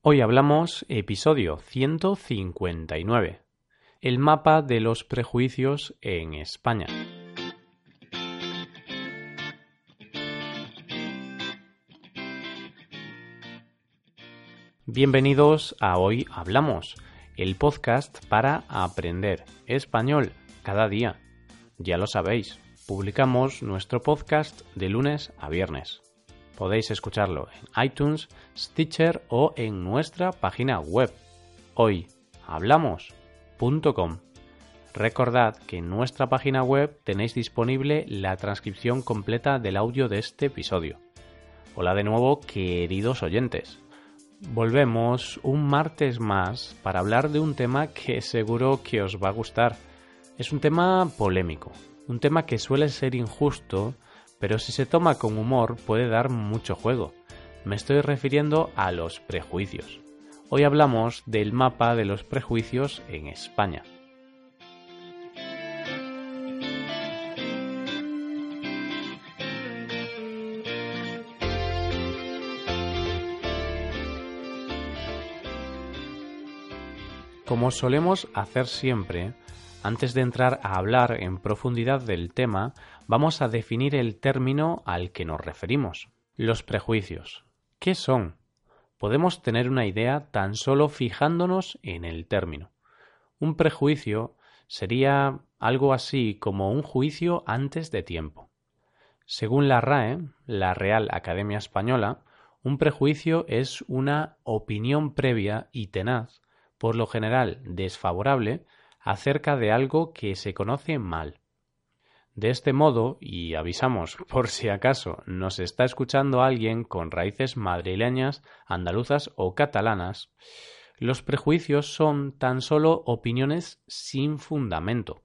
Hoy hablamos episodio 159. El mapa de los prejuicios en España. Bienvenidos a Hoy Hablamos, el podcast para aprender español cada día. Ya lo sabéis, publicamos nuestro podcast de lunes a viernes. Podéis escucharlo en iTunes, Stitcher o en nuestra página web hoyhablamos.com. Recordad que en nuestra página web tenéis disponible la transcripción completa del audio de este episodio. Hola de nuevo, queridos oyentes. Volvemos un martes más para hablar de un tema que seguro que os va a gustar. Es un tema polémico, un tema que suele ser injusto pero si se toma con humor puede dar mucho juego. Me estoy refiriendo a los prejuicios. Hoy hablamos del mapa de los prejuicios en España. Como solemos hacer siempre, antes de entrar a hablar en profundidad del tema, vamos a definir el término al que nos referimos. Los prejuicios. ¿Qué son? Podemos tener una idea tan solo fijándonos en el término. Un prejuicio sería algo así como un juicio antes de tiempo. Según la RAE, la Real Academia Española, un prejuicio es una opinión previa y tenaz, por lo general desfavorable, acerca de algo que se conoce mal. De este modo, y avisamos por si acaso nos está escuchando alguien con raíces madrileñas, andaluzas o catalanas, los prejuicios son tan solo opiniones sin fundamento,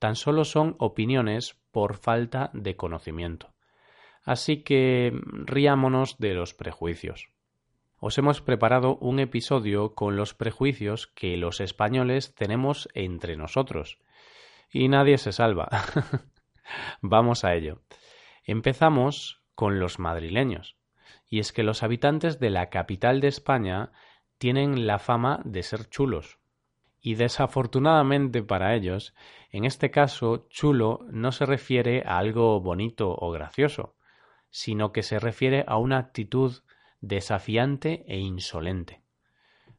tan solo son opiniones por falta de conocimiento. Así que riámonos de los prejuicios os hemos preparado un episodio con los prejuicios que los españoles tenemos entre nosotros. Y nadie se salva. Vamos a ello. Empezamos con los madrileños. Y es que los habitantes de la capital de España tienen la fama de ser chulos. Y desafortunadamente para ellos, en este caso, chulo no se refiere a algo bonito o gracioso, sino que se refiere a una actitud desafiante e insolente.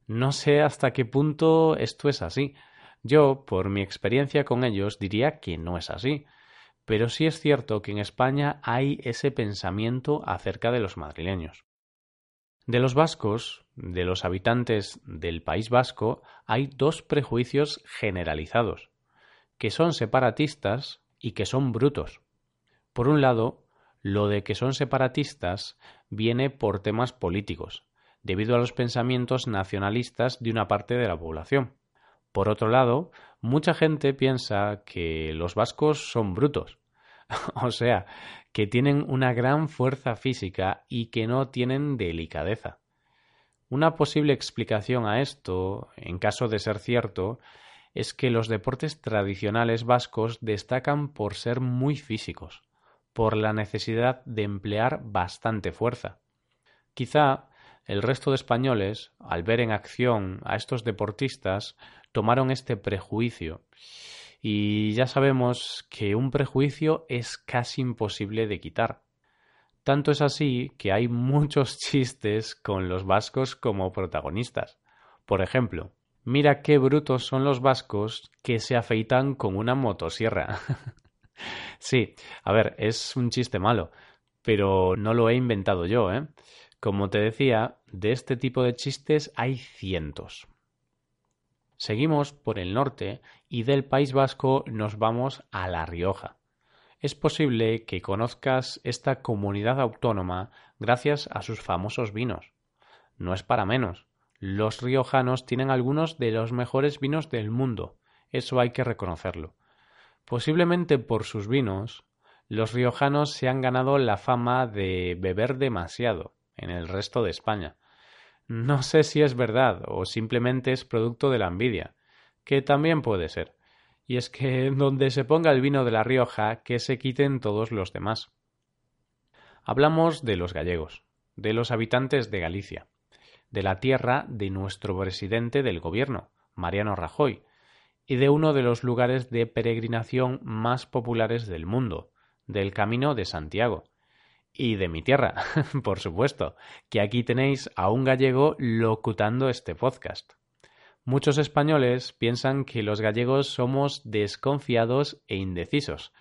No sé hasta qué punto esto es así. Yo, por mi experiencia con ellos, diría que no es así. Pero sí es cierto que en España hay ese pensamiento acerca de los madrileños. De los vascos, de los habitantes del País Vasco, hay dos prejuicios generalizados, que son separatistas y que son brutos. Por un lado, lo de que son separatistas viene por temas políticos, debido a los pensamientos nacionalistas de una parte de la población. Por otro lado, mucha gente piensa que los vascos son brutos, o sea, que tienen una gran fuerza física y que no tienen delicadeza. Una posible explicación a esto, en caso de ser cierto, es que los deportes tradicionales vascos destacan por ser muy físicos por la necesidad de emplear bastante fuerza. Quizá el resto de españoles, al ver en acción a estos deportistas, tomaron este prejuicio. Y ya sabemos que un prejuicio es casi imposible de quitar. Tanto es así que hay muchos chistes con los vascos como protagonistas. Por ejemplo, mira qué brutos son los vascos que se afeitan con una motosierra. Sí, a ver, es un chiste malo, pero no lo he inventado yo, ¿eh? Como te decía, de este tipo de chistes hay cientos. Seguimos por el norte y del País Vasco nos vamos a La Rioja. Es posible que conozcas esta comunidad autónoma gracias a sus famosos vinos. No es para menos. Los riojanos tienen algunos de los mejores vinos del mundo. Eso hay que reconocerlo. Posiblemente por sus vinos, los riojanos se han ganado la fama de beber demasiado en el resto de España. No sé si es verdad o simplemente es producto de la envidia, que también puede ser. Y es que donde se ponga el vino de La Rioja, que se quiten todos los demás. Hablamos de los gallegos, de los habitantes de Galicia. de la tierra de nuestro presidente del gobierno, Mariano Rajoy, y de uno de los lugares de peregrinación más populares del mundo, del Camino de Santiago. Y de mi tierra, por supuesto, que aquí tenéis a un gallego locutando este podcast. Muchos españoles piensan que los gallegos somos desconfiados e indecisos.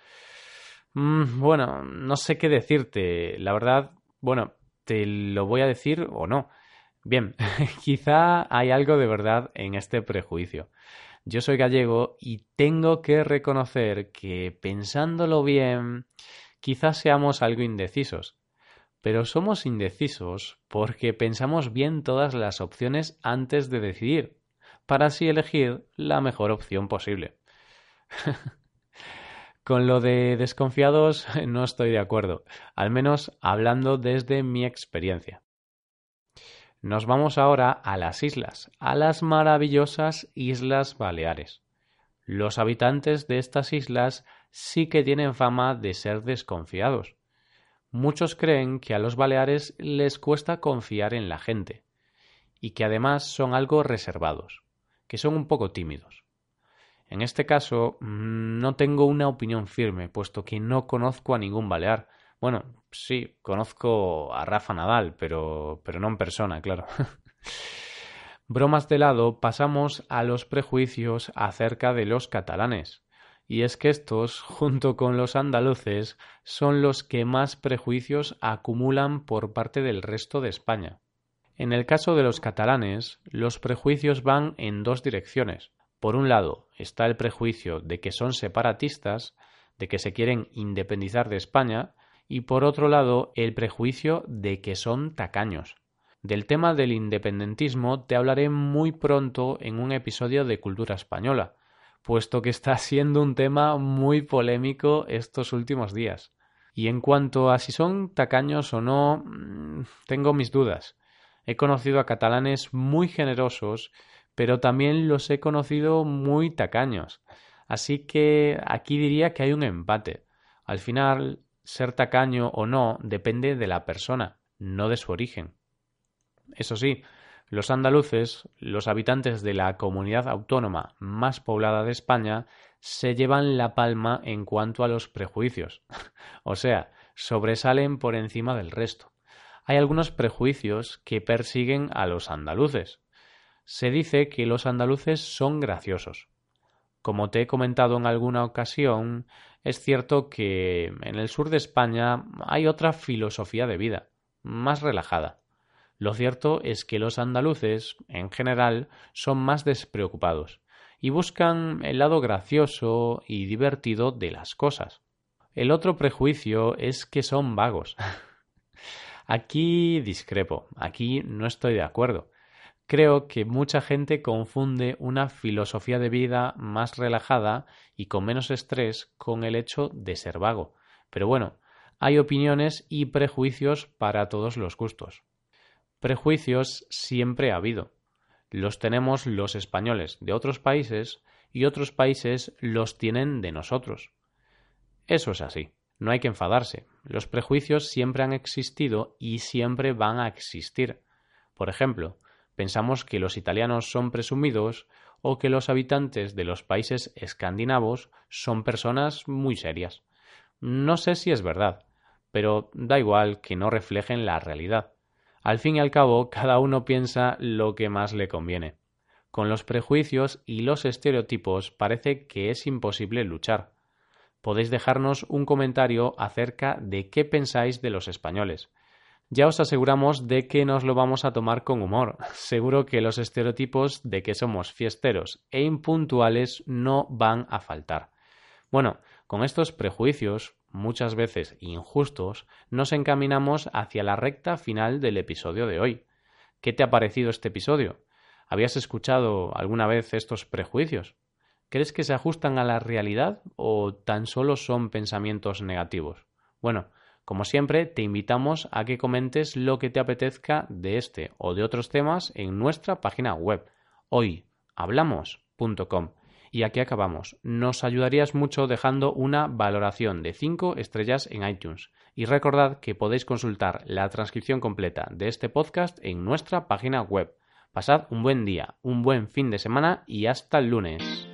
Mm, bueno, no sé qué decirte. La verdad, bueno, te lo voy a decir o no. Bien, quizá hay algo de verdad en este prejuicio. Yo soy gallego y tengo que reconocer que pensándolo bien, quizás seamos algo indecisos. Pero somos indecisos porque pensamos bien todas las opciones antes de decidir, para así elegir la mejor opción posible. Con lo de desconfiados no estoy de acuerdo, al menos hablando desde mi experiencia. Nos vamos ahora a las islas, a las maravillosas Islas Baleares. Los habitantes de estas islas sí que tienen fama de ser desconfiados. Muchos creen que a los Baleares les cuesta confiar en la gente y que además son algo reservados, que son un poco tímidos. En este caso, mm, no tengo una opinión firme, puesto que no conozco a ningún balear, bueno, sí, conozco a Rafa Nadal, pero, pero no en persona, claro. Bromas de lado, pasamos a los prejuicios acerca de los catalanes. Y es que estos, junto con los andaluces, son los que más prejuicios acumulan por parte del resto de España. En el caso de los catalanes, los prejuicios van en dos direcciones. Por un lado está el prejuicio de que son separatistas, de que se quieren independizar de España, y por otro lado el prejuicio de que son tacaños. Del tema del independentismo te hablaré muy pronto en un episodio de Cultura Española, puesto que está siendo un tema muy polémico estos últimos días. Y en cuanto a si son tacaños o no, mm, tengo mis dudas. He conocido a catalanes muy generosos, pero también los he conocido muy tacaños. Así que aquí diría que hay un empate. Al final, ser tacaño o no depende de la persona, no de su origen. Eso sí, los andaluces, los habitantes de la comunidad autónoma más poblada de España, se llevan la palma en cuanto a los prejuicios, o sea, sobresalen por encima del resto. Hay algunos prejuicios que persiguen a los andaluces. Se dice que los andaluces son graciosos. Como te he comentado en alguna ocasión, es cierto que en el sur de España hay otra filosofía de vida, más relajada. Lo cierto es que los andaluces, en general, son más despreocupados y buscan el lado gracioso y divertido de las cosas. El otro prejuicio es que son vagos. aquí discrepo, aquí no estoy de acuerdo. Creo que mucha gente confunde una filosofía de vida más relajada y con menos estrés con el hecho de ser vago. Pero bueno, hay opiniones y prejuicios para todos los gustos. Prejuicios siempre ha habido. Los tenemos los españoles de otros países y otros países los tienen de nosotros. Eso es así. No hay que enfadarse. Los prejuicios siempre han existido y siempre van a existir. Por ejemplo, pensamos que los italianos son presumidos o que los habitantes de los países escandinavos son personas muy serias. No sé si es verdad, pero da igual que no reflejen la realidad. Al fin y al cabo, cada uno piensa lo que más le conviene. Con los prejuicios y los estereotipos parece que es imposible luchar. Podéis dejarnos un comentario acerca de qué pensáis de los españoles, ya os aseguramos de que nos lo vamos a tomar con humor. Seguro que los estereotipos de que somos fiesteros e impuntuales no van a faltar. Bueno, con estos prejuicios, muchas veces injustos, nos encaminamos hacia la recta final del episodio de hoy. ¿Qué te ha parecido este episodio? ¿Habías escuchado alguna vez estos prejuicios? ¿Crees que se ajustan a la realidad o tan solo son pensamientos negativos? Bueno, como siempre, te invitamos a que comentes lo que te apetezca de este o de otros temas en nuestra página web hoyhablamos.com Y aquí acabamos. Nos ayudarías mucho dejando una valoración de 5 estrellas en iTunes. Y recordad que podéis consultar la transcripción completa de este podcast en nuestra página web. Pasad un buen día, un buen fin de semana y hasta el lunes.